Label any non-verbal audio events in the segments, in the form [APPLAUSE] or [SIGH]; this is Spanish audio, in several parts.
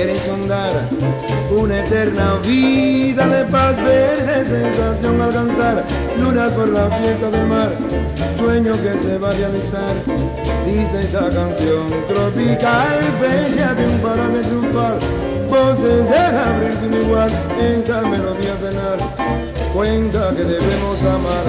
Siquiera insondar una eterna vida de paz verde sensación al cantar Lunas por la fiesta del mar Sueño que se va a realizar Dice esta canción tropical Bella de un paraje triunfal Voces de Gabriel sin igual Esta melodía tenar Cuenta que debemos amar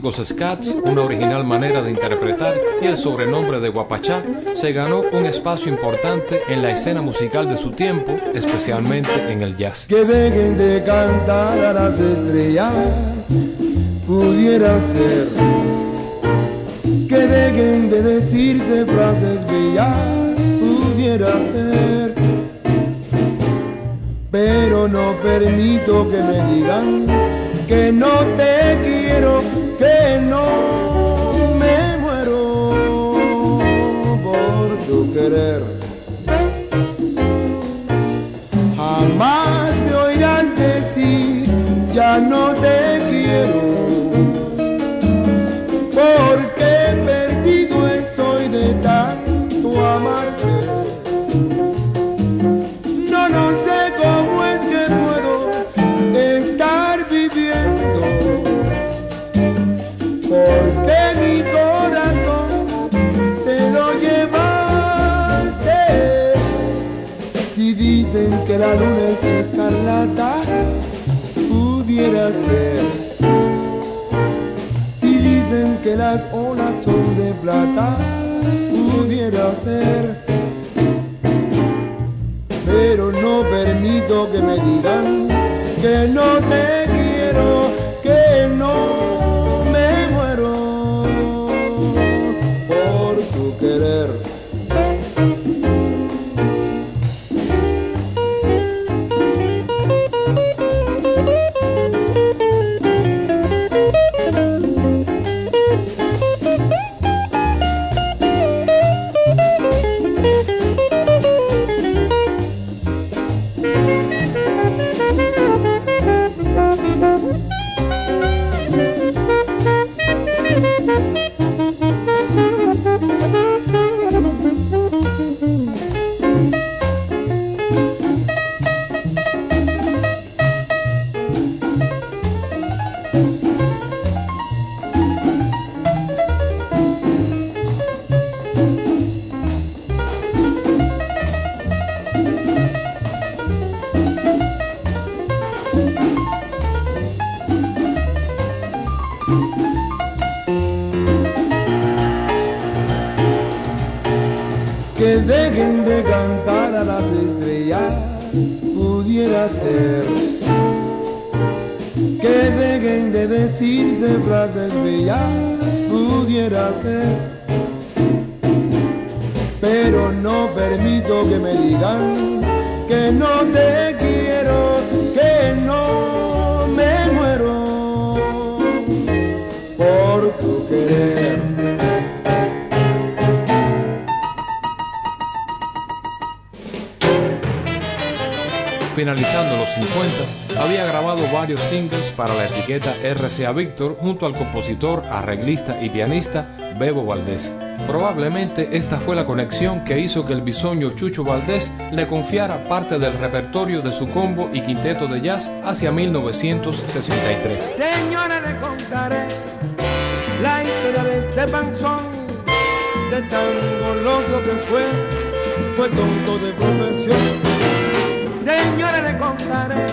scats, una original manera de interpretar y el sobrenombre de Guapachá, se ganó un espacio importante en la escena musical de su tiempo, especialmente en el jazz. que dejen de cantar a las estrellas, pudiera ser. Que dejen de decirse frases bellas, pudiera ser. Pero no permito que me digan que no te quiero, me muero por tu querer. La luna es escarlata, pudiera ser. Si dicen que las olas son de plata, pudiera ser. Pero no permito que me digan que no te a las estrellas pudiera ser. Que dejen de decirse frases bellas pudiera ser. Pero no permito que me digan que no te quiero que no me muero por tu querer finalizando los 50, había grabado varios singles para la etiqueta RCA Victor junto al compositor, arreglista y pianista Bebo Valdés. Probablemente esta fue la conexión que hizo que el bisoño Chucho Valdés le confiara parte del repertorio de su combo y quinteto de jazz hacia 1963. Señora, le contaré la historia de este panzón, de tan goloso que fue, fue tonto de profesión Señores, le contaré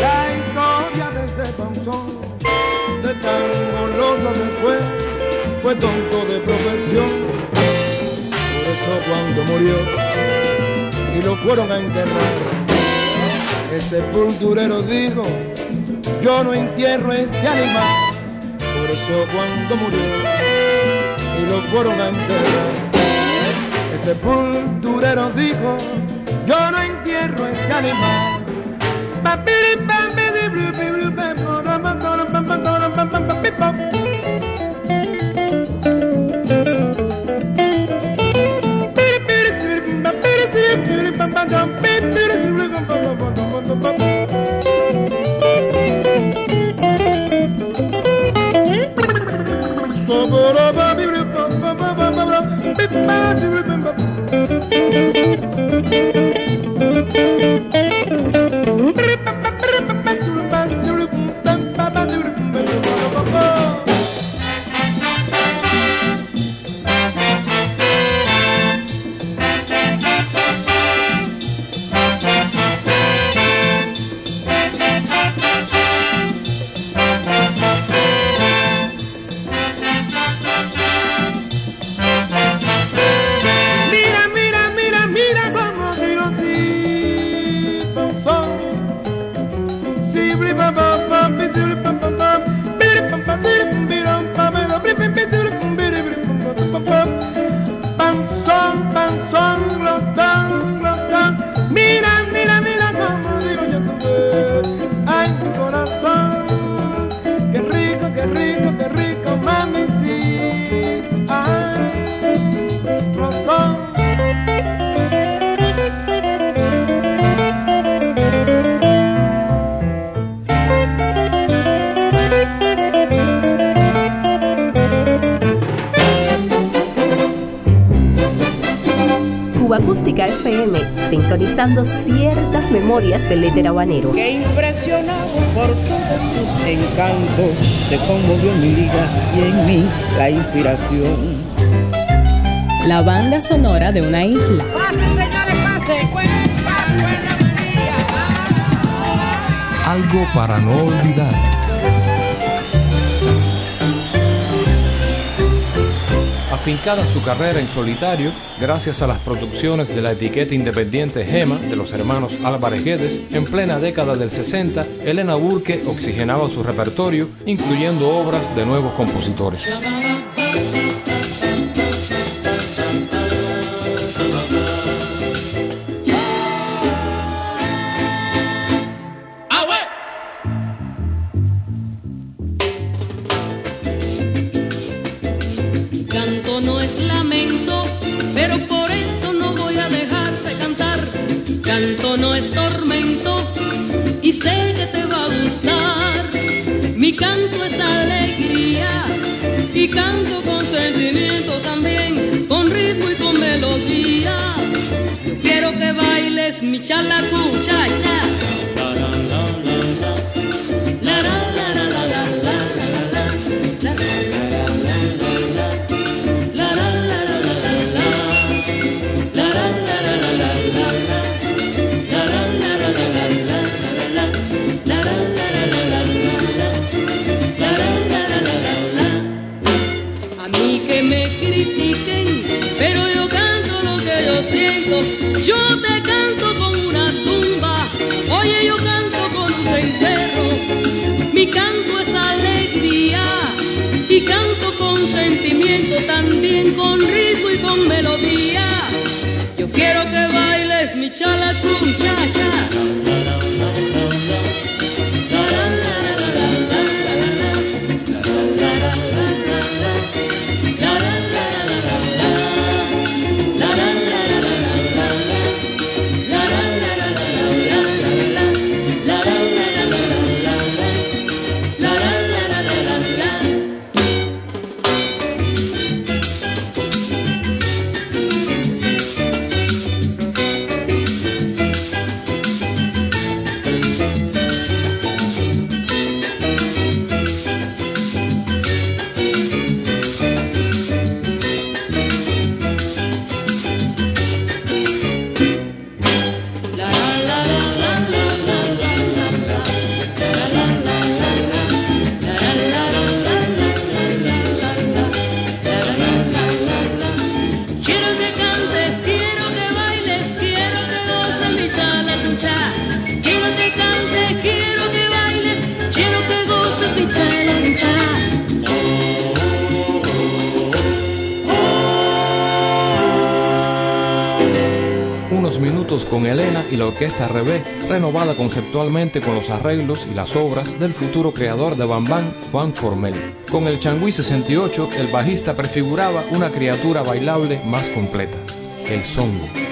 la historia de este panzón, de tan goloso que fue, fue tonto de profesión. Por eso cuando murió y lo fueron a enterrar, el sepulturero dijo, yo no entierro este animal. Por eso cuando murió y lo fueron a enterrar, el sepulturero dijo, yo no entierro este animal. sintonizando Afincada su carrera en solitario, gracias a las producciones de la etiqueta independiente Gema de los hermanos Álvarez Guedes, en plena década del 60, Elena Burke oxigenaba su repertorio, incluyendo obras de nuevos compositores. Con los arreglos y las obras del futuro creador de Bambán, Juan Formel. Con el Changui 68, el bajista prefiguraba una criatura bailable más completa, el songo.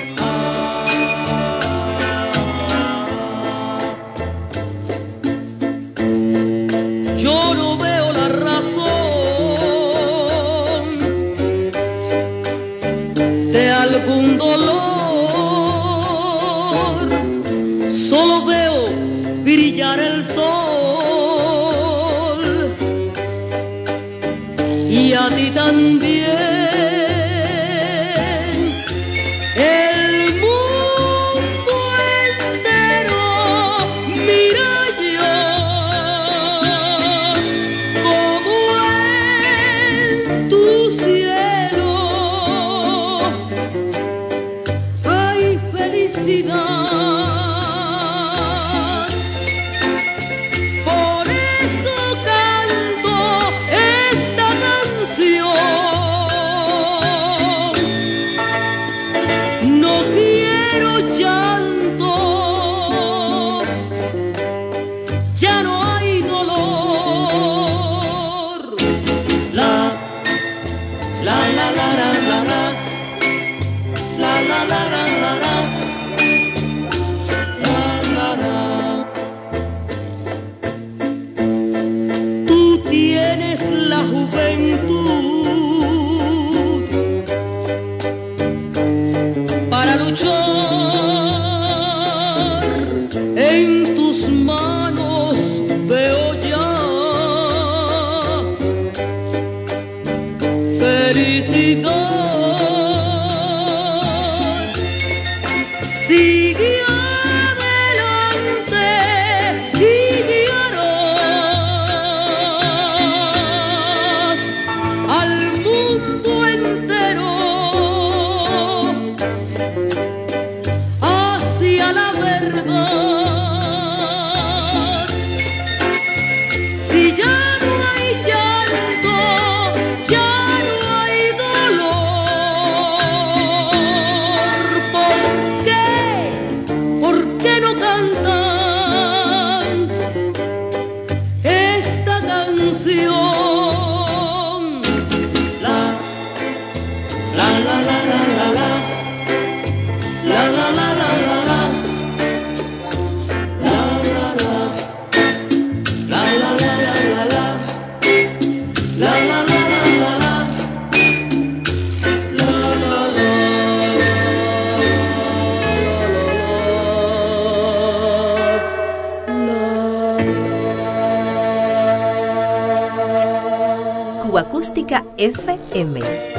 FM.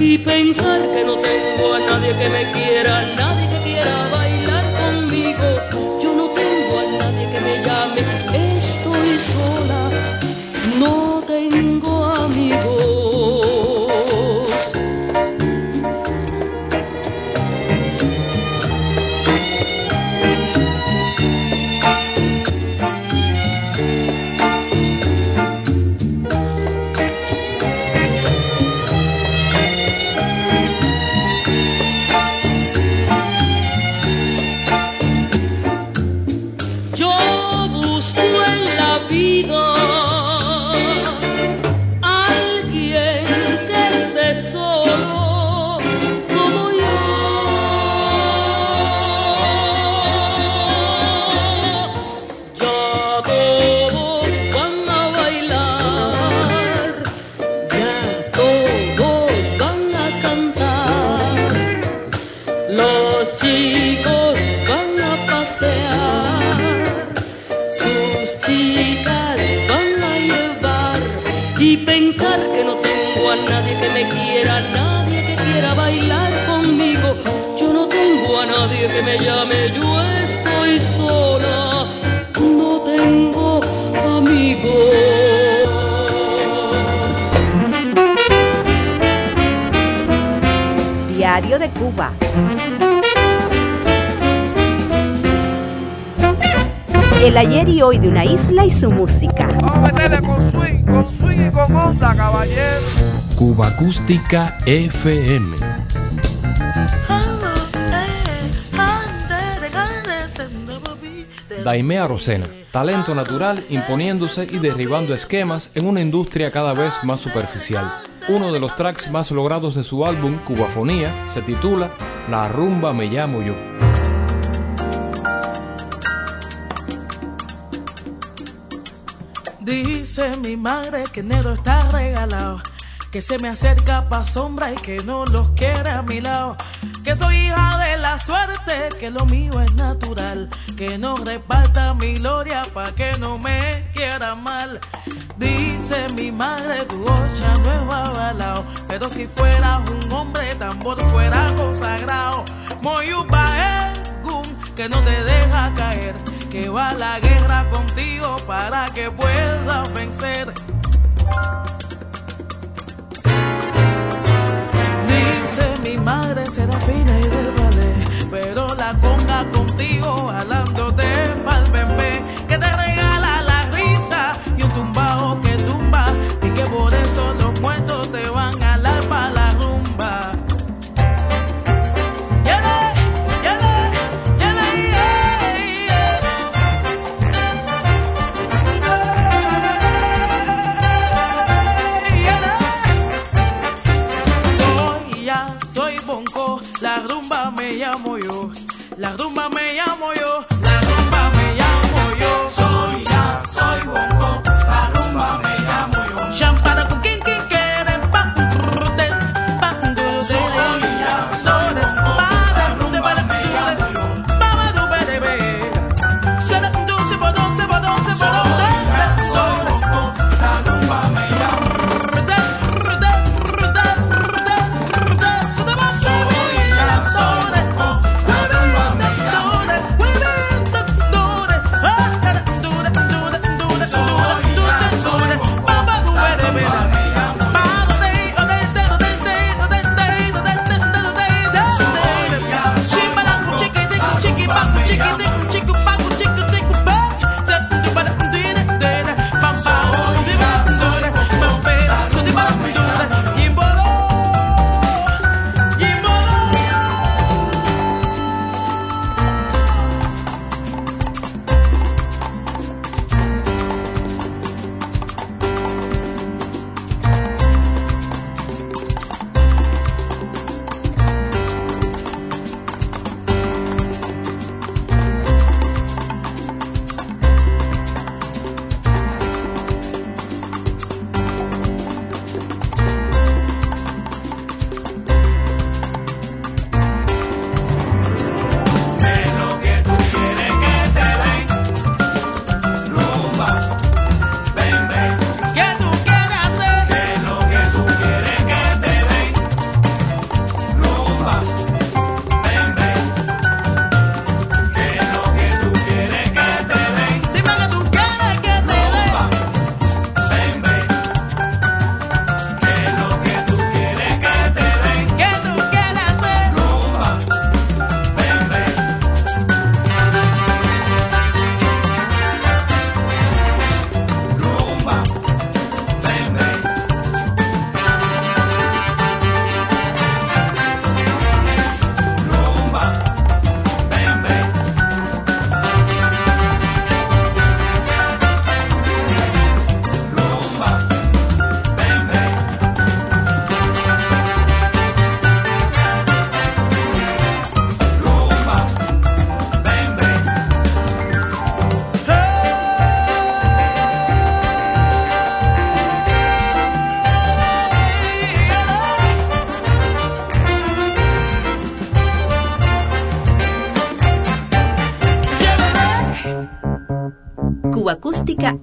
Y pensar que no tengo a nadie que me quiera, nadie que quiera bailar conmigo. Cuba. El ayer y hoy de una isla y su música. Vamos a meterle con swing, con swing y con onda, caballero. Cuba Acústica FM. Daimea Rosena, talento natural imponiéndose y derribando esquemas en una industria cada vez más superficial. Uno de los tracks más logrados de su álbum, Cubafonía, se titula La rumba me llamo yo. Dice mi madre que enero está regalado, que se me acerca pa' sombra y que no los quiere a mi lado. Que soy hija de la suerte, que lo mío es natural, que no reparta mi gloria pa' que no me quiera mal. Dice mi madre, tu ocha no es avalao, pero si fueras un hombre, tambor fuera consagrado. Moyupa que no te deja caer, que va a la guerra contigo para que puedas vencer. Mi madre será fina y del ballet, pero la conga contigo jalándote pa'l bebé, que te regala la risa y un tumbao que tumba, y que por eso los muertos te van a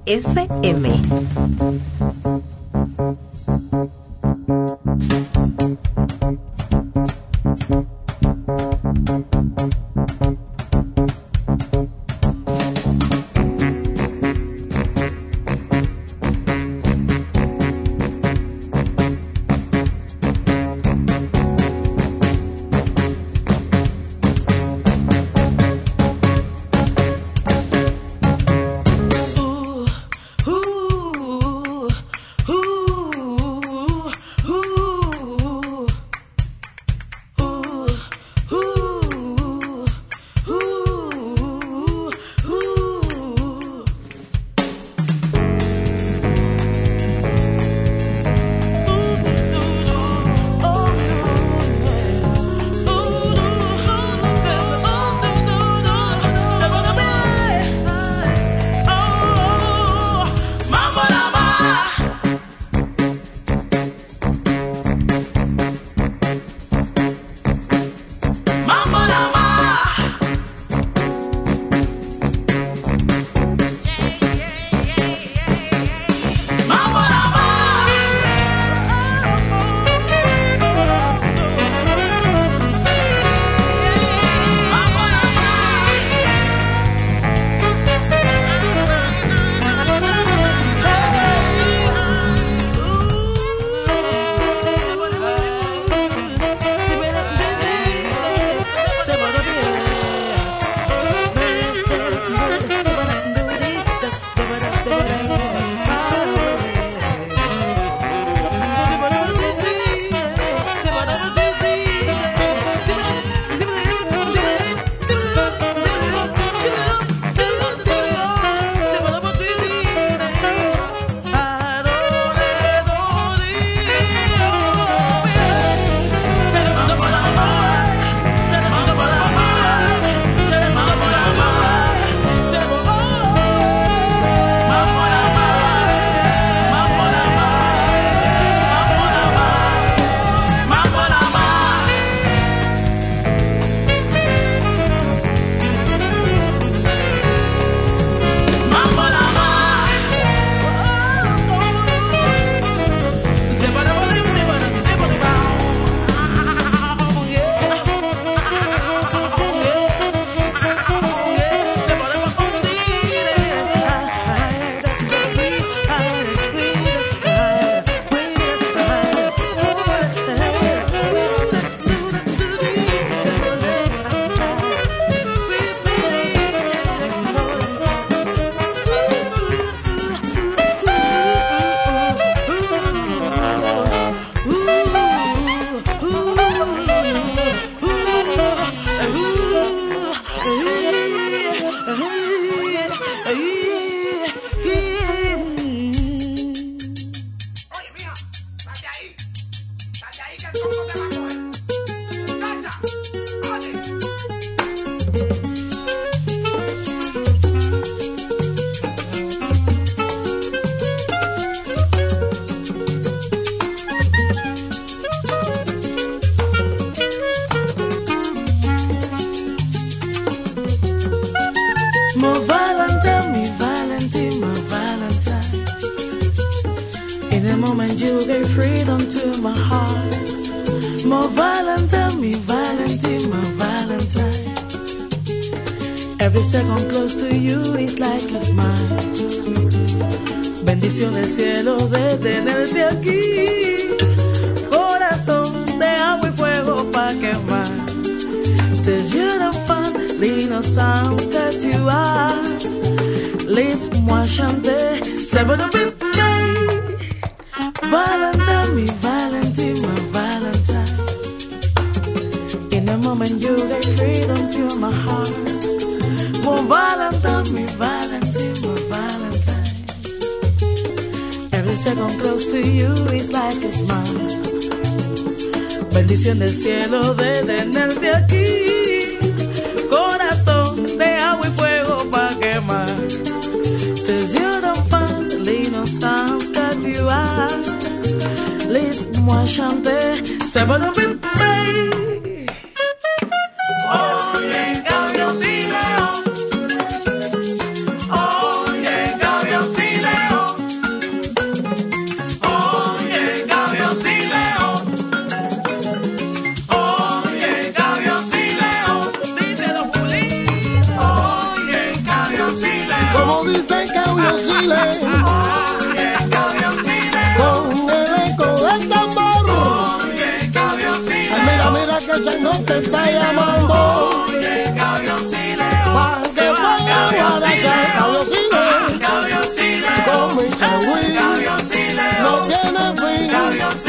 Acústica en el cielo de tener Está llamando. Oye, cabioncile, Pa' que vaya a Con mi cabioncile, No tiene fin.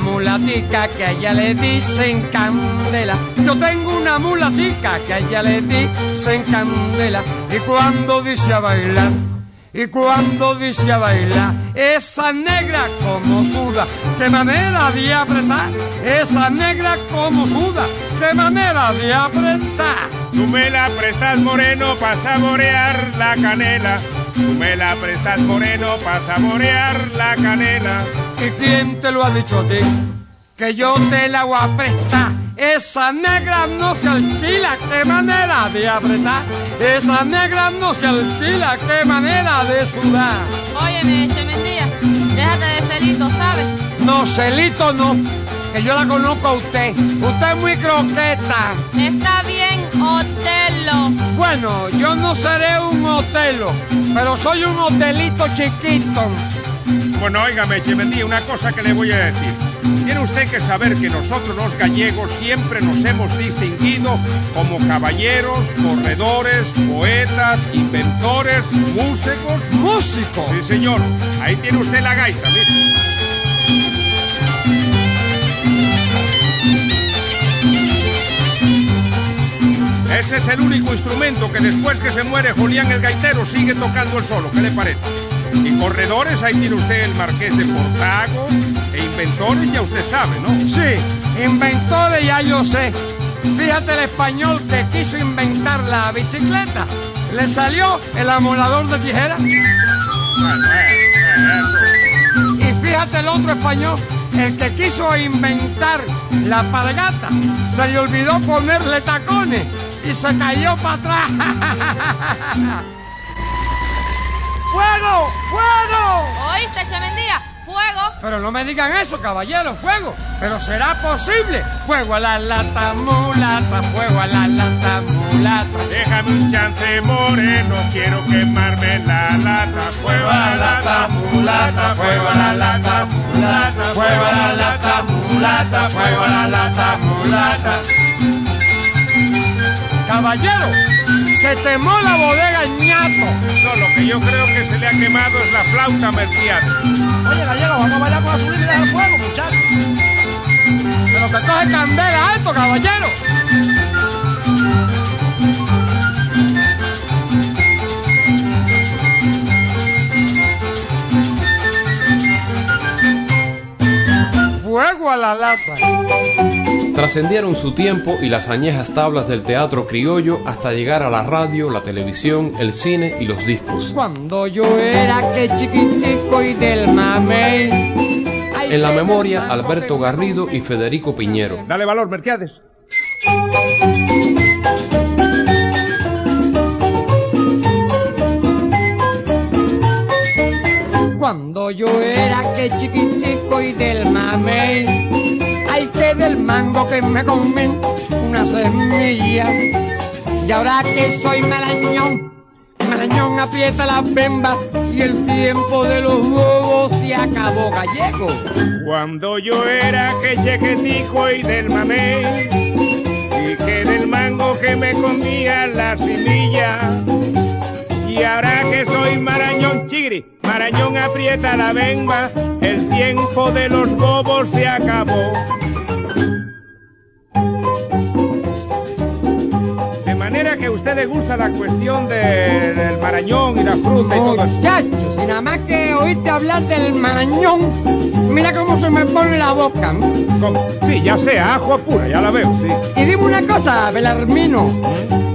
Mulatica que a ella le dicen candela. Yo tengo una mulatica que a ella le dicen candela. Y cuando dice a bailar, y cuando dice a bailar, esa negra como suda, qué manera de apretar. Esa negra como suda, qué manera de apretar. Tú me la prestas moreno para saborear la canela. Tú me la prestas moreno para saborear la canela. ¿Y quién te lo ha dicho a ti? Que yo te la voy a prestar. Esa negra no se alquila, qué manera de apretar. Esa negra no se alquila, qué manera de sudar. Óyeme, Chemendía, déjate de celito, ¿sabes? No, celito no, que yo la conozco a usted. Usted es muy croqueta. Está bien, Otelo. Bueno, yo no seré un hotelo, pero soy un hotelito chiquito. Bueno, óigame, Chemendía, una cosa que le voy a decir. Tiene usted que saber que nosotros los gallegos siempre nos hemos distinguido como caballeros, corredores, poetas, inventores, músicos. ¿Músico? Sí, señor. Ahí tiene usted la gaita, mire. Ese es el único instrumento que después que se muere Julián el gaitero sigue tocando el solo. ¿Qué le parece? Y corredores, ahí tiene usted el marqués de Portago. E inventores, ya usted sabe, ¿no? Sí, inventores ya yo sé. Fíjate el español que quiso inventar la bicicleta. Le salió el amolador de tijera. Bueno, eh, eh. Y fíjate el otro español, el que quiso inventar la palgata. Se le olvidó ponerle tacones y se cayó para atrás. ¡Fuego! ¡Fuego! ¿Oíste, Chemendía? ¡Fuego! Pero no me digan eso, caballero, fuego. Pero será posible. Fuego a la lata mulata, fuego a la lata mulata. Déjame un chance moreno, quiero quemarme la lata. Fuego a la lata, mulata, fuego a la lata, mulata, fuego a la lata, mulata, fuego a la lata, mulata caballero, se temó la bodega ñato. No, lo que yo creo que se le ha quemado es la flauta merciana. Oye, gallego, vamos a bailar con las subliminales al fuego, muchachos. Pero que coge candela alto, caballero. Fuego a la lata. Trascendieron su tiempo y las añejas tablas del teatro criollo hasta llegar a la radio, la televisión, el cine y los discos. Cuando yo era que chiquitico y del mamey. En la memoria, Alberto Garrido y Federico Piñero. Dale valor, Merquiades. Cuando yo era que chiquitico y del mamey. Del mango que me comí una semilla. Y ahora que soy malañón, malañón aprieta las bembas y el tiempo de los huevos se acabó gallego. Cuando yo era que chequetico y del mamey y que del mango que me comía la semilla y ahora que soy marañón chigri, marañón aprieta la bemba, el tiempo de los bobos se acabó. Que a usted le gusta la cuestión de- del marañón y la fruta y todo eso. Muchachos, si nada más que oíste hablar del marañón, mira cómo se me pone la boca. ¿Cómo? Sí, ya sea, ajo pura, ya la veo, sí. Y dime una cosa, Belarmino,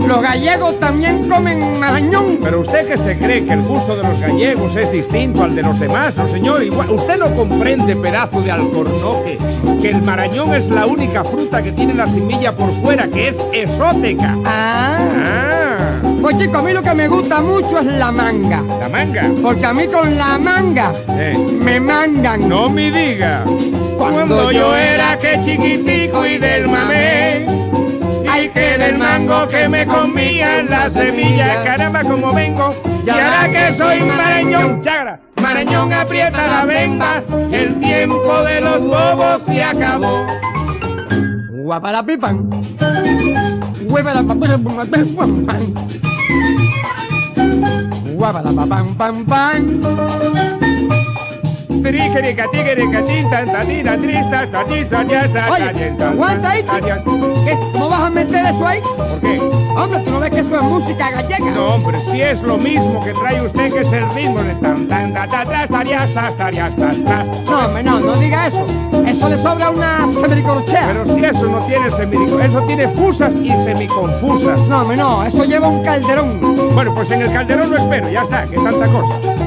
los gallegos también comen marañón. Pero usted que se cree que el gusto de los gallegos es distinto al de los demás, no señor, igual, usted no comprende, pedazo de alcornoque, que el marañón es la única fruta que tiene la semilla por fuera, que es exótica. Ah. Ah, Pues chico, a mí lo que me gusta mucho es la manga. la manga. Porque a mí con la manga Eh, me mangan. no me diga. Cuando yo era que chiquitico y del mamé, ay que del mango que me comía la semilla, caramba como vengo, y ahora que soy marañón, chagra, marañón aprieta la venda, el tiempo de los bobos se acabó. Guaparapipan. Huevarapapan. Guaparapapan, pam, pam. ¿Qué? ¿Cómo vas a meter eso ahí? ¿Por qué? Hombre, ¿tú no ves que eso es música gallega? No, hombre, si es lo mismo que trae usted, que es el ritmo de tan tan ta ta ta. No, hombre, no, no diga eso. Eso le sobra una semiricorchea. Pero si eso no tiene semirico, eso tiene fusas y semiconfusas. No, hombre, no, eso lleva un calderón. Bueno, pues en el calderón lo espero, ya está, que tanta cosa.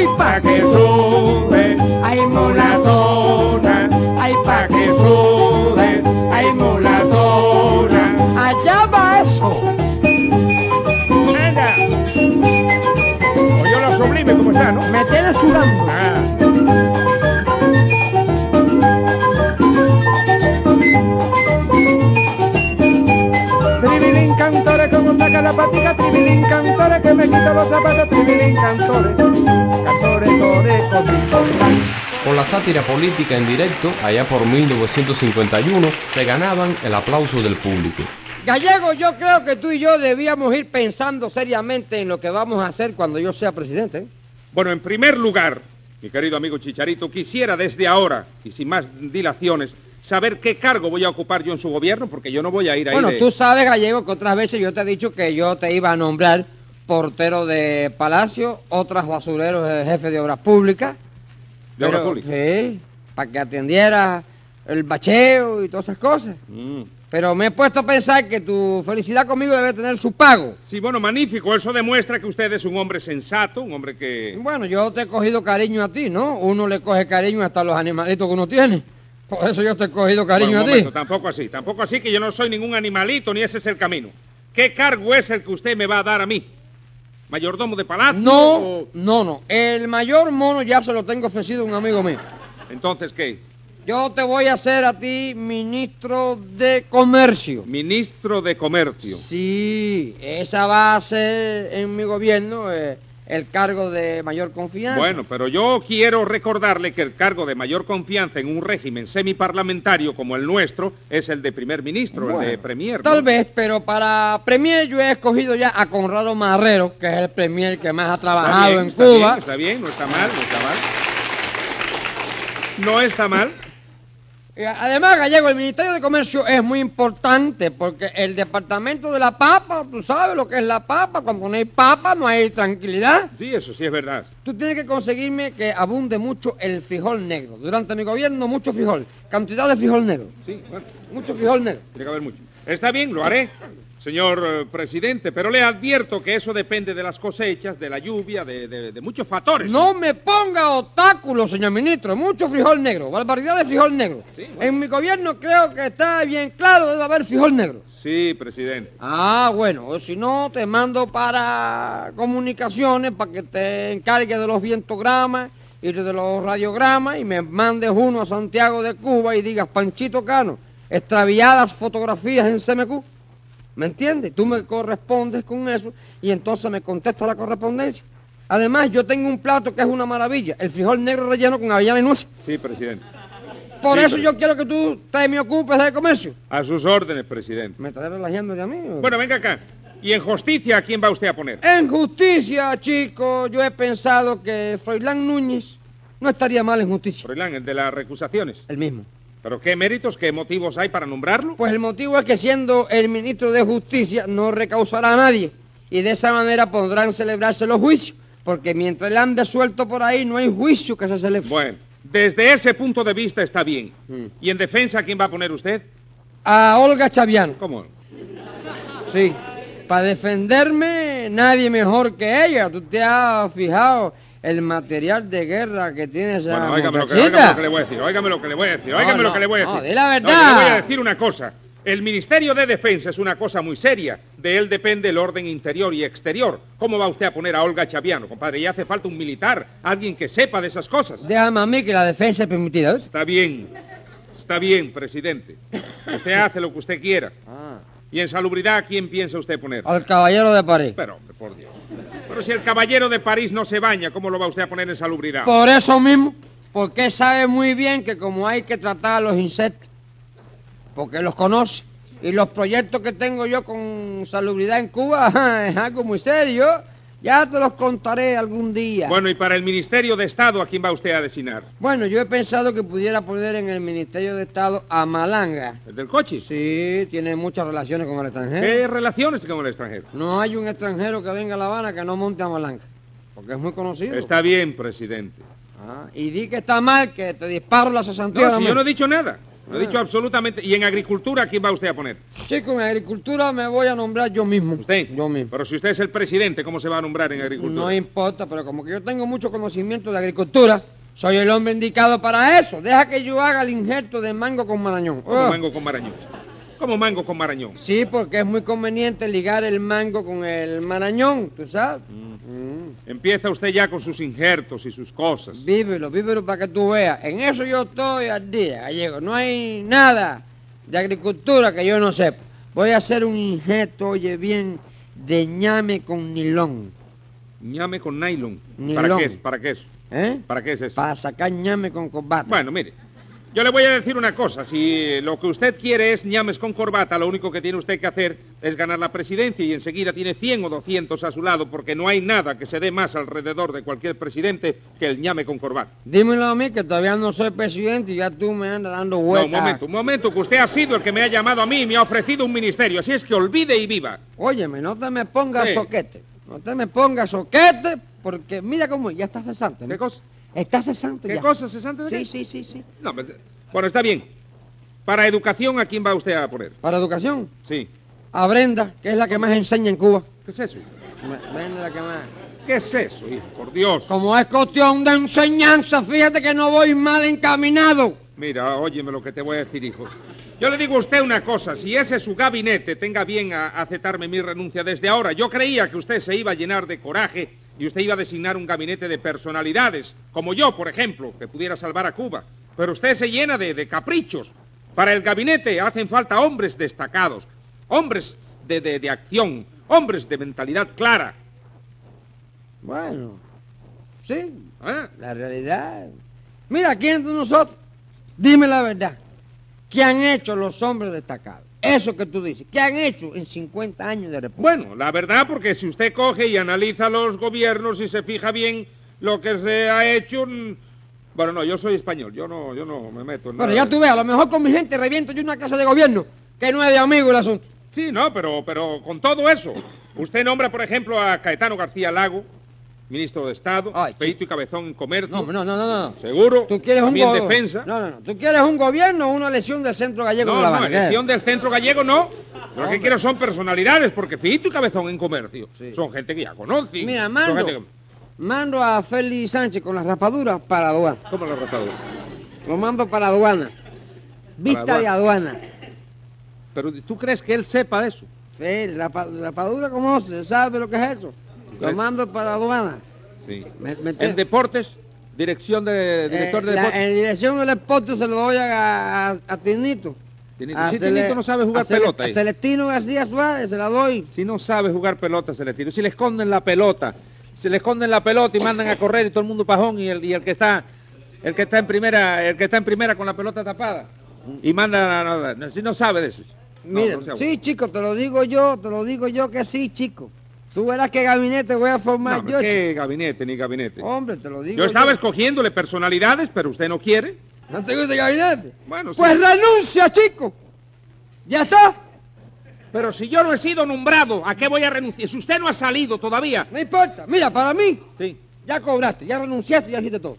¡Ay, pa! Que sube, ¡Ay, mulatona, ¡Ay, pa' que sube, ay mulatona. ¡Allá va eso! Anda. O yo la sublime como está, ¿no? Me tiene sudando. La patica, tribilín cantore, que me quita los zapatos, tribilín cantore, cantore, tore. Con la sátira política en directo, allá por 1951, se ganaban el aplauso del público. Gallego, yo creo que tú y yo debíamos ir pensando seriamente en lo que vamos a hacer cuando yo sea presidente. Bueno, en primer lugar, mi querido amigo Chicharito, quisiera desde ahora, y sin más dilaciones, saber qué cargo voy a ocupar yo en su gobierno, porque yo no voy a ir ahí Bueno, de- tú sabes, Gallego, que otras veces yo te he dicho que yo te iba a nombrar portero de palacio, otras basureros de jefe de obras públicas. ¿De obras públicas? Sí, para que atendiera el bacheo y todas esas cosas. Mm. Pero me he puesto a pensar que tu felicidad conmigo debe tener su pago. Sí, bueno, magnífico. Eso demuestra que usted es un hombre sensato, un hombre que... Bueno, yo te he cogido cariño a ti, ¿no? Uno le coge cariño hasta los animalitos que uno tiene. Por eso yo te he cogido cariño Bueno, un a ti. tampoco así, tampoco así, que yo no soy ningún animalito, ni ese es el camino. ¿Qué cargo es el que usted me va a dar a mí? ¿Mayordomo de palacio? No, o- no, no. El mayor mono ya se lo tengo ofrecido a un amigo mío. Entonces, ¿qué? Yo te voy a hacer a ti ministro de comercio. Ministro de Comercio. Sí, esa va a ser en mi gobierno eh, el cargo de mayor confianza. Bueno, pero yo quiero recordarle que el cargo de mayor confianza en un régimen semiparlamentario como el nuestro es el de primer ministro, el de premier. ¿no? Tal vez, pero para premier yo he escogido ya a Conrado Marrero, que es el premier que más ha Está trabajado bien, en está Cuba. bien, está bien, no está mal, no está mal. No está mal. Y Además, Gallego, el Ministerio de Comercio es muy importante porque el departamento de la papa, tú sabes lo que es la papa, cuando no hay papa no hay tranquilidad. Sí, eso sí es verdad. Tú tienes que conseguirme que abunde mucho el frijol negro. Durante mi gobierno, mucho frijol. cantidad de frijol negro. Sí, bueno, Mucho frijol negro. tiene que haber mucho. Está bien, lo haré, señor eh, presidente, pero le advierto que eso depende de las cosechas, de la lluvia, de, de- de muchos factores. No me ponga obstáculos, señor ministro. Mucho frijol negro. Barbaridad de frijol negro. En mi gobierno creo que está bien claro, debe haber frijol negro. Sí, presidente. Ah, bueno, o si no, te mando para comunicaciones para que te encargue de los vientogramas y de los radiogramas y me mandes uno a Santiago de Cuba y digas, Panchito Cano, extraviadas fotografías en CMQ. ¿Me entiendes? Tú me correspondes con eso y entonces me contestas la correspondencia. Además, yo tengo un plato que es una maravilla, el frijol negro relleno con avellana y nuez. Sí, presidente. Por Sí, eso yo quiero que tú te me ocupes del comercio. A sus órdenes, presidente. ¿Me estás relajando de a mí? o? Bueno, venga acá. ¿Y en justicia a quién va usted a poner? En justicia, chico, yo he pensado que Froilán Núñez no estaría mal en justicia. Froilán, el de las recusaciones. El mismo. ¿Pero qué méritos, qué motivos hay para nombrarlo? Pues el motivo es que siendo el ministro de Justicia no recausará a nadie y de esa manera podrán celebrarse los juicios, porque mientras él ande suelto por ahí no hay juicio que se celebre. Bueno, desde ese punto de vista está bien. Mm. ¿Y en defensa quién va a poner usted? A Olga Chaviano. ¿Cómo? Sí. Para defenderme, nadie mejor que ella. ¿Tú te has fijado el material de guerra que tiene esa Bueno, óigame lo, que, óigame lo que le voy a decir, óigame lo que le voy a decir, No, óigame lo no, que le voy a no, decir. di la No, verdad. yo le voy a decir una cosa. El Ministerio de Defensa es una cosa muy seria. De él depende el orden interior y exterior. ¿Cómo va usted a poner a Olga Chaviano, compadre? Ya hace falta un militar, alguien que sepa de esas cosas. Déjame a mí que la defensa es permitida, ¿ves? Está bien, está bien, presidente. Usted hace lo que usted quiera. Ah. ¿Y en salubridad a quién piensa usted poner? Al caballero de París. Pero, hombre, por Dios. Pero si el caballero de París no se baña, ¿cómo lo va usted a poner en salubridad? Por eso mismo, porque sabe muy bien que como hay que tratar a los insectos, porque los conoce, y los proyectos que tengo yo con salubridad en Cuba [LAUGHS] es algo muy serio, ya te los contaré algún día. Bueno, y para el Ministerio de Estado, ¿a quién va usted a designar? Bueno, yo he pensado que pudiera poner en el Ministerio de Estado a Malanga. ¿El del coche? Sí, tiene muchas relaciones con el extranjero. ¿Qué relaciones con el extranjero? No hay un extranjero que venga a La Habana que no monte a Malanga, porque es muy conocido. Está bien, presidente. Ah, y di que está mal, que te disparo la cesantía. No, si yo no he dicho nada. No he Ah. dicho absolutamente. ¿Y en agricultura quién va usted a poner? Chico, en agricultura me voy a nombrar yo mismo. ¿Usted? Yo mismo. Pero si usted es el presidente, ¿cómo se va a nombrar en agricultura? No importa, pero como que yo tengo mucho conocimiento de agricultura, soy el hombre indicado para eso. Deja que yo haga el injerto de mango con marañón. ¿Cómo Ah. mango con marañón? ¿Cómo mango con marañón? Sí, porque es muy conveniente ligar el mango con el marañón, ¿tú sabes? Mm. Empieza usted ya con sus injertos y sus cosas. Vívelo, vívelo para que tú veas. En eso yo estoy al día, gallego. No hay nada de agricultura que yo no sepa. Voy a hacer un injerto, oye bien, de ñame con nilón. Ñame con nylon. Nilón. ¿Para qué es? ¿Para qué es? ¿Eh? ¿Para qué es eso? Para sacar ñame con corbata. Bueno, mire. Yo le voy a decir una cosa. Si lo que usted quiere es ñames con corbata, lo único que tiene usted que hacer es ganar la presidencia y enseguida tiene 100 o 200 a su lado porque no hay nada que se dé más alrededor de cualquier presidente que el ñame con corbata. Dímelo a mí, que todavía no soy presidente y ya tú me andas dando No, vueltas. un momento, un momento, que usted ha sido el que me ha llamado a mí y me ha ofrecido un ministerio. Así es que olvide y viva. Óyeme, no te me pongas Sí. soquete. No te me pongas soquete, porque mira cómo ya está cesante. ¿no? ¿Qué cosa? Está cesante ¿Qué ya. cosa cesante de Sí, qué? sí, sí, sí. No, pero- bueno, está bien. Para educación, ¿a quién va usted a poner? Para educación, Sí. a Brenda, que es la que más enseña en Cuba. ¿Qué es eso? Brenda es la que más. ¿Qué es eso, hijo? Por Dios. Como es cuestión de enseñanza, fíjate que no voy mal encaminado. Mira, óyeme lo que te voy a decir, hijo. Yo le digo a usted una cosa, si ese es su gabinete, tenga bien a aceptarme mi renuncia desde ahora. Yo creía que usted se iba a llenar de coraje y usted iba a designar un gabinete de personalidades, como yo, por ejemplo, que pudiera salvar a Cuba. Pero usted se llena de, de caprichos. Para el gabinete hacen falta hombres destacados, hombres de, de- de acción, hombres de mentalidad clara. Bueno, sí, ¿eh? la realidad. Mira, ¿quién de nosotros? Dime la verdad. ¿Qué han hecho los hombres destacados? Eso que tú dices. ¿Qué han hecho en 50 años de república? Bueno, la verdad, porque si usted coge y analiza los gobiernos y se fija bien lo que se ha hecho... mm, Bueno, no, yo soy español, yo no, yo no me meto en Bueno, nada ya tú ves, a lo mejor con mi gente reviento yo una casa de gobierno, que no es de amigo el asunto. Sí, no, pero, pero con todo eso, usted nombra, por ejemplo, a Caetano García Lago, ministro de Estado, Feito y Cabezón en comercio. No, no, no, no, no. Seguro. ¿Tú quieres también defensa. No, no, no. ¿Tú quieres un gobierno o una elección del Centro Gallego No, de La no, del centro gallego no. Lo que quiero son personalidades, porque Feito y Cabezón en comercio son gente que ya conoce. Mira, mando, que- mando a Félix Sánchez con las raspaduras para aduana. ¿Cómo la rapadura? Lo mando para aduana. Vista aduana. de aduana. Pero ¿tú crees que él sepa eso? Sí, rapa- rapadura como se sabe lo que es eso. Lo mando para aduana. Sí. Me- me- En deportes, dirección de director Eh, de la- deportes. en dirección del deporte se lo doy a, a, a Tinito. Tinito. A Si Tinito no sabe jugar pelota a ahí. Celestino García Suárez se la doy. Si no sabe jugar pelota, se le tira. Si le esconden la pelota, si le esconden la pelota y mandan a correr y todo el mundo pajón y el, y el que está el que está en primera, el que está en primera con la pelota tapada y manda no, no, si no sabe de eso. Mira, sí, chico, te lo digo yo, te lo digo yo que sí, chico. Tú verás qué gabinete voy a formar No, yo. qué gabinete ni gabinete. Hombre, te lo digo Yo estaba escogiéndole personalidades, pero usted no quiere. ¿No te gusta el gabinete? Bueno, Pues sí. renuncia, chico. ¿Ya está? Pero si yo no he sido nombrado, ¿a qué voy a renunciar? Si usted no ha salido todavía. No importa. Mira, para mí, Sí. ya cobraste, ya renunciaste, ya hiciste todo.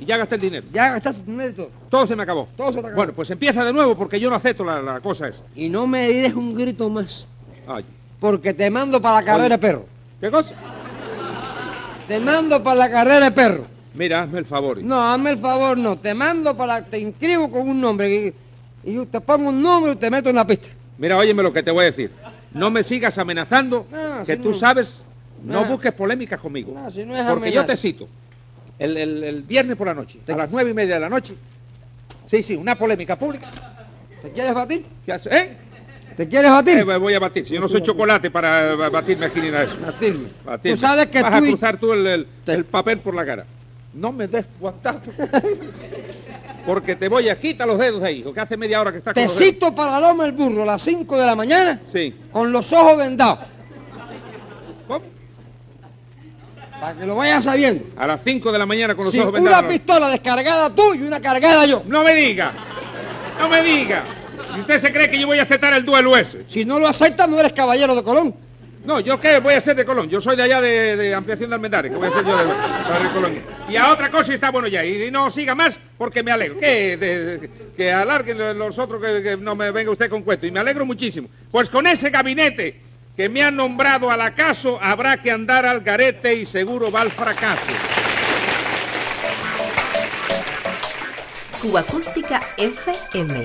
Y ya gasté el dinero. Ya gastaste tu dinero y todo. Todo se me acabó. Todo se te acabó. Bueno, pues empieza de nuevo porque yo no acepto la, la cosa esa. Y no me des un grito más, Ay. Porque te mando para la carrera de perro. ¿Qué cosa? Te mando para la carrera de perro. Mira, hazme el favor. No, hazme el favor, no. Te mando para... Te inscribo con un nombre y, y yo te pongo un número y te meto en la pista. Mira, óyeme lo que te voy a decir. No me sigas amenazando, Ah, que si tú no. sabes, no Ah. busques polémicas conmigo. Si es porque yo te cito. El, el- el viernes por la noche, a las nueve y media de la noche. Sí, sí, una polémica pública. ¿Te quieres batir? ¿Qué hace? ¿Eh? ¿Te quieres batir? Eh, voy a batir. Si yo no soy chocolate para eh, batirme aquí ni nada de eso. Batirme. Batirme. Tú sabes que Vas tú a cruzar tú el, el- el papel por la cara. No me des guantazo. Porque te voy a quitar los dedos de ahí, que hace media hora que estás con Te los dedos. cito para loma el burro a las 5 de la mañana Sí. con los ojos vendados. ¿Cómo? Para que lo vayas sabiendo. A las 5 de la mañana con los Sí, ojos una vendados. pistola descargada tú y una cargada yo. No me diga. No me diga. ¿Y usted se cree que yo voy a aceptar el duelo ese? Si no lo aceptas, no eres caballero de Colón. No, ¿yo qué voy a ser de Colón? Yo soy de allá de, de ampliación de Almendares. ¿Qué voy a ser yo de, de Colón? Y a otra cosa y está bueno ya. Y, y no siga más porque me alegro. Que, de- de- que alarguen los- los otros, que, que no me venga usted con cuento. Y me alegro muchísimo. Pues con ese gabinete que me han nombrado al acaso, habrá que andar al garete y seguro va al fracaso. Cuba Acústica FM.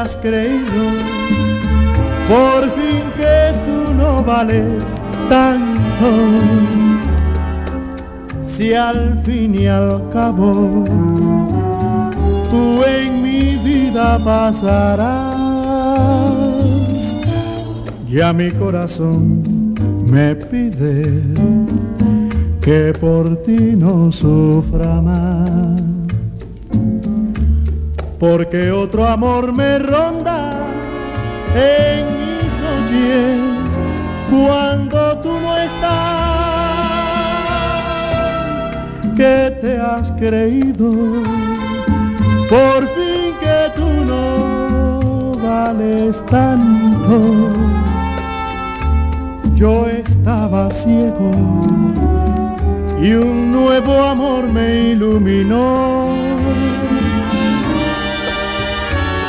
Has creído. Por fin que tú no vales tanto. Si al fin y al cabo tú en mi vida pasarás ya mi corazón me pide que por ti no sufra más porque otro amor me ronda en mis noches cuando tú no estás. que te has creído? Por fin que tú no vales tanto. Yo estaba ciego y un nuevo amor me iluminó.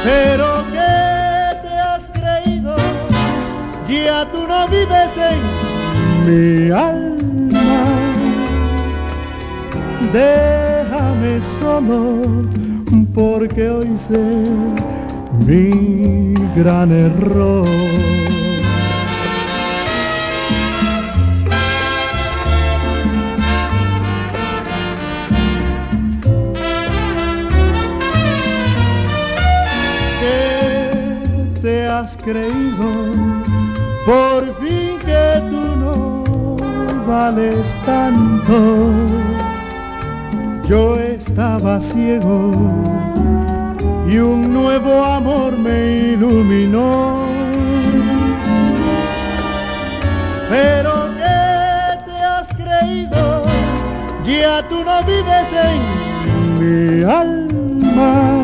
Pero que te has creído, ya tú no vives en mi alma. Déjame solo, porque hoy sé mi gran error. Creído por fin que tú no vales tanto. Yo estaba ciego y un nuevo amor me iluminó. Pero ¿qué te has creído? Ya tú no vives en mi alma.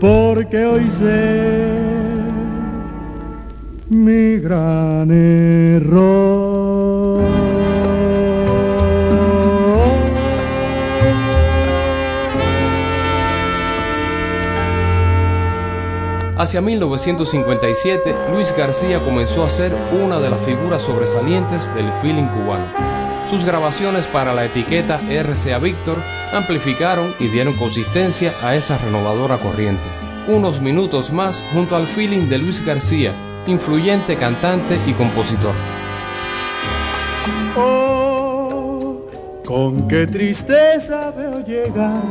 Porque hoy sé mi gran error. Hacia 1957, Luis García comenzó a ser una de las figuras sobresalientes del feeling cubano. Sus grabaciones para la etiqueta RCA Victor amplificaron y dieron consistencia a esa renovadora corriente. Unos minutos más junto al feeling de Luis García, influyente cantante y compositor. Oh, con qué tristeza veo llegar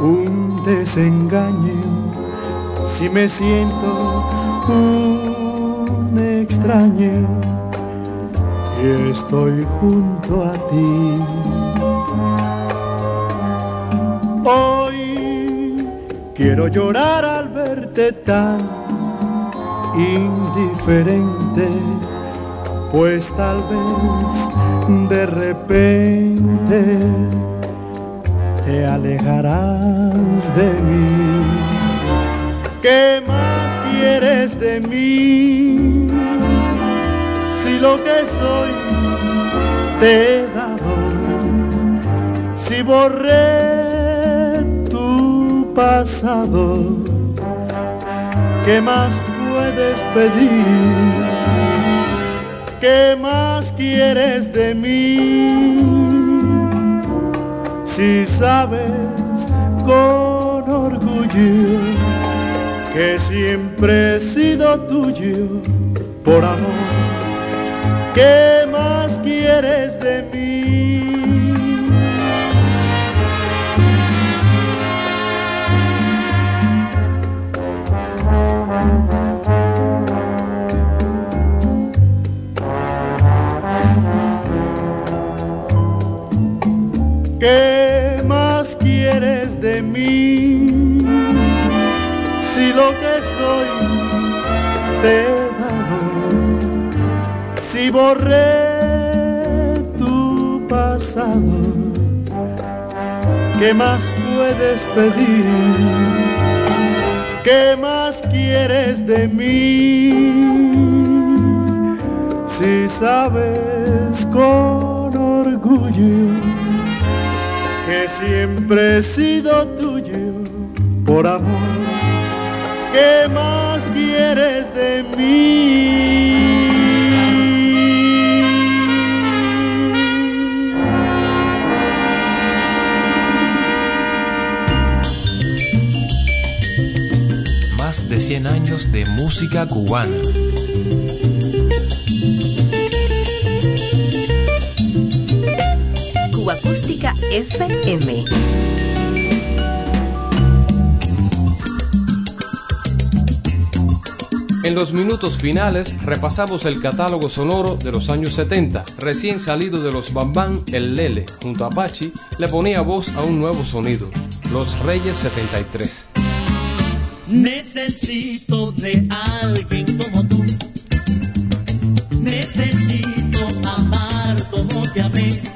un desengaño si me siento un extraño y estoy junto a ti. Hoy quiero llorar al verte tan indiferente, pues tal vez de repente te alejarás de mí. ¿Qué más quieres de mí? Lo que soy te he dado, si borré tu pasado, ¿qué más puedes pedir? ¿Qué más quieres de mí? Si sabes con orgullo que siempre he sido tuyo por amor. ¿Qué más quieres de mí? ¿Qué más quieres de mí? Si lo que soy te si borré tu pasado, ¿qué más puedes pedir? ¿Qué más quieres de mí? Si sabes con orgullo que siempre he sido tuyo por amor. ¿Qué más quieres de mí? 100 años de música cubana. Cuba Acústica FM. En los minutos finales repasamos el catálogo sonoro de los años 70. Recién salido de los Bambán, el Lele, junto a Pachi, le ponía voz a un nuevo sonido, Los Reyes 73. Necesito de alguien como tú. Necesito amar como te amé.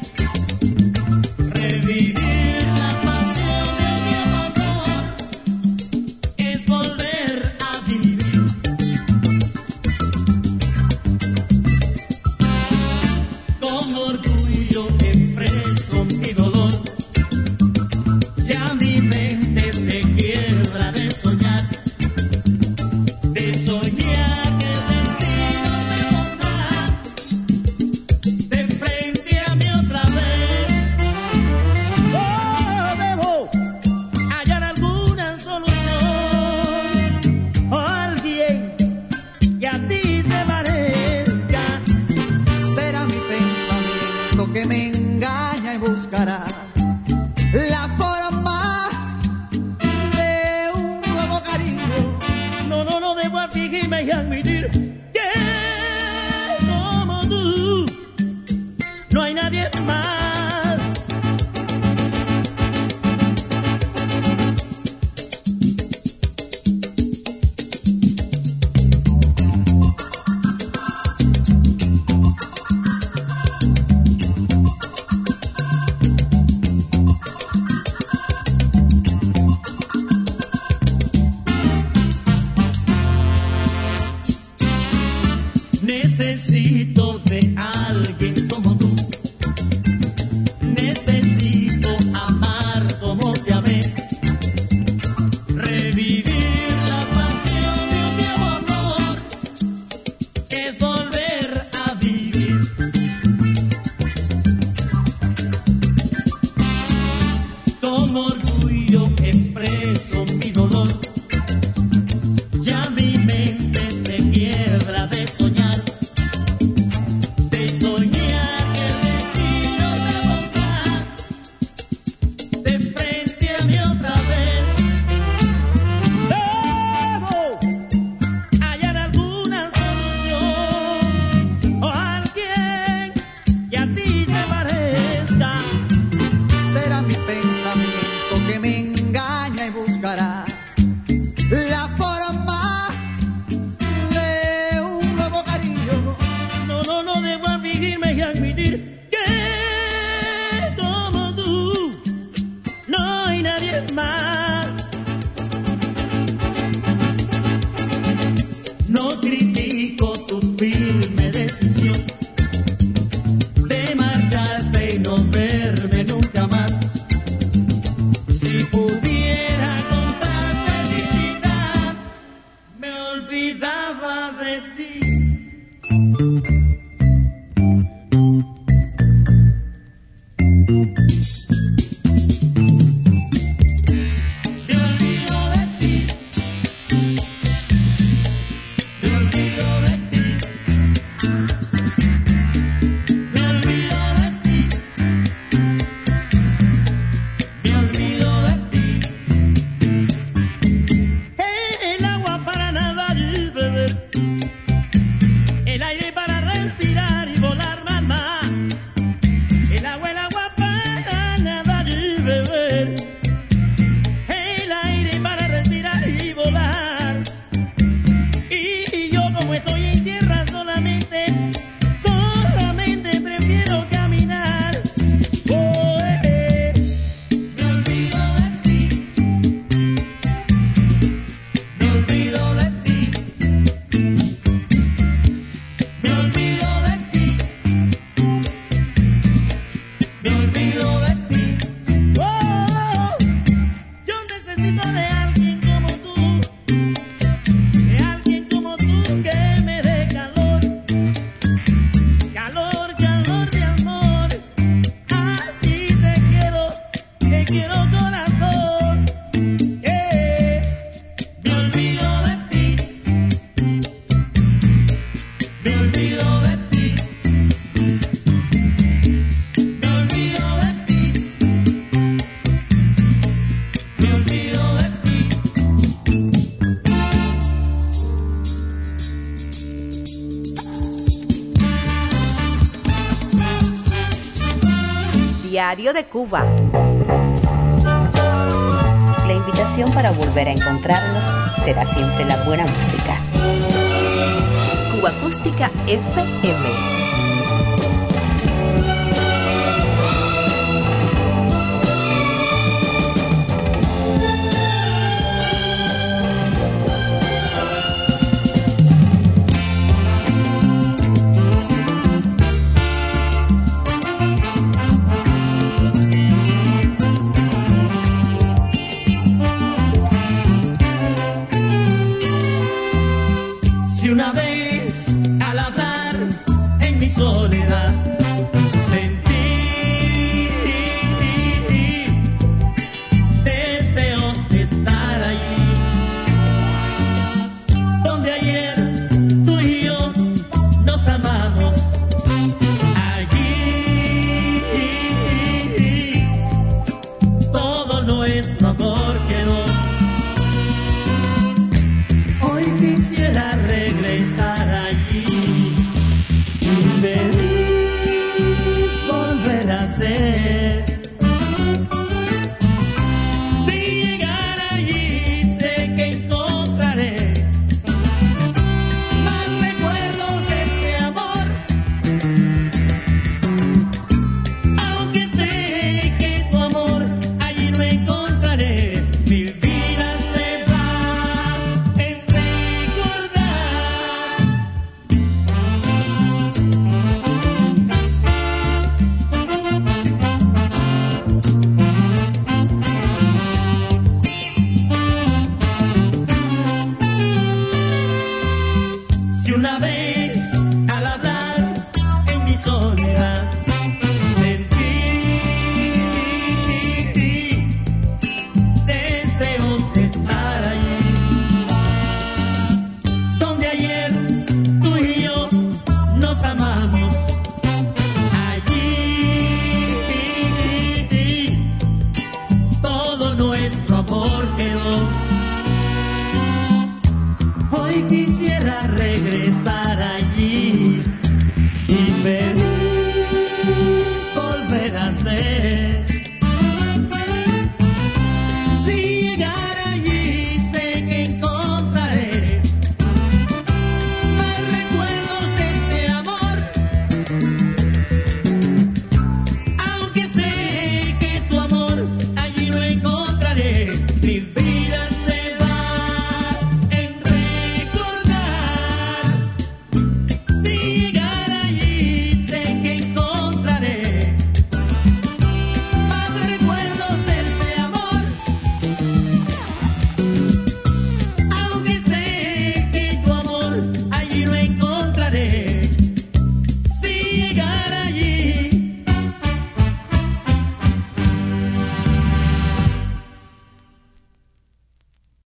Diario de Cuba. La invitación para volver a encontrarnos será siempre la buena música. Cuba Acústica FM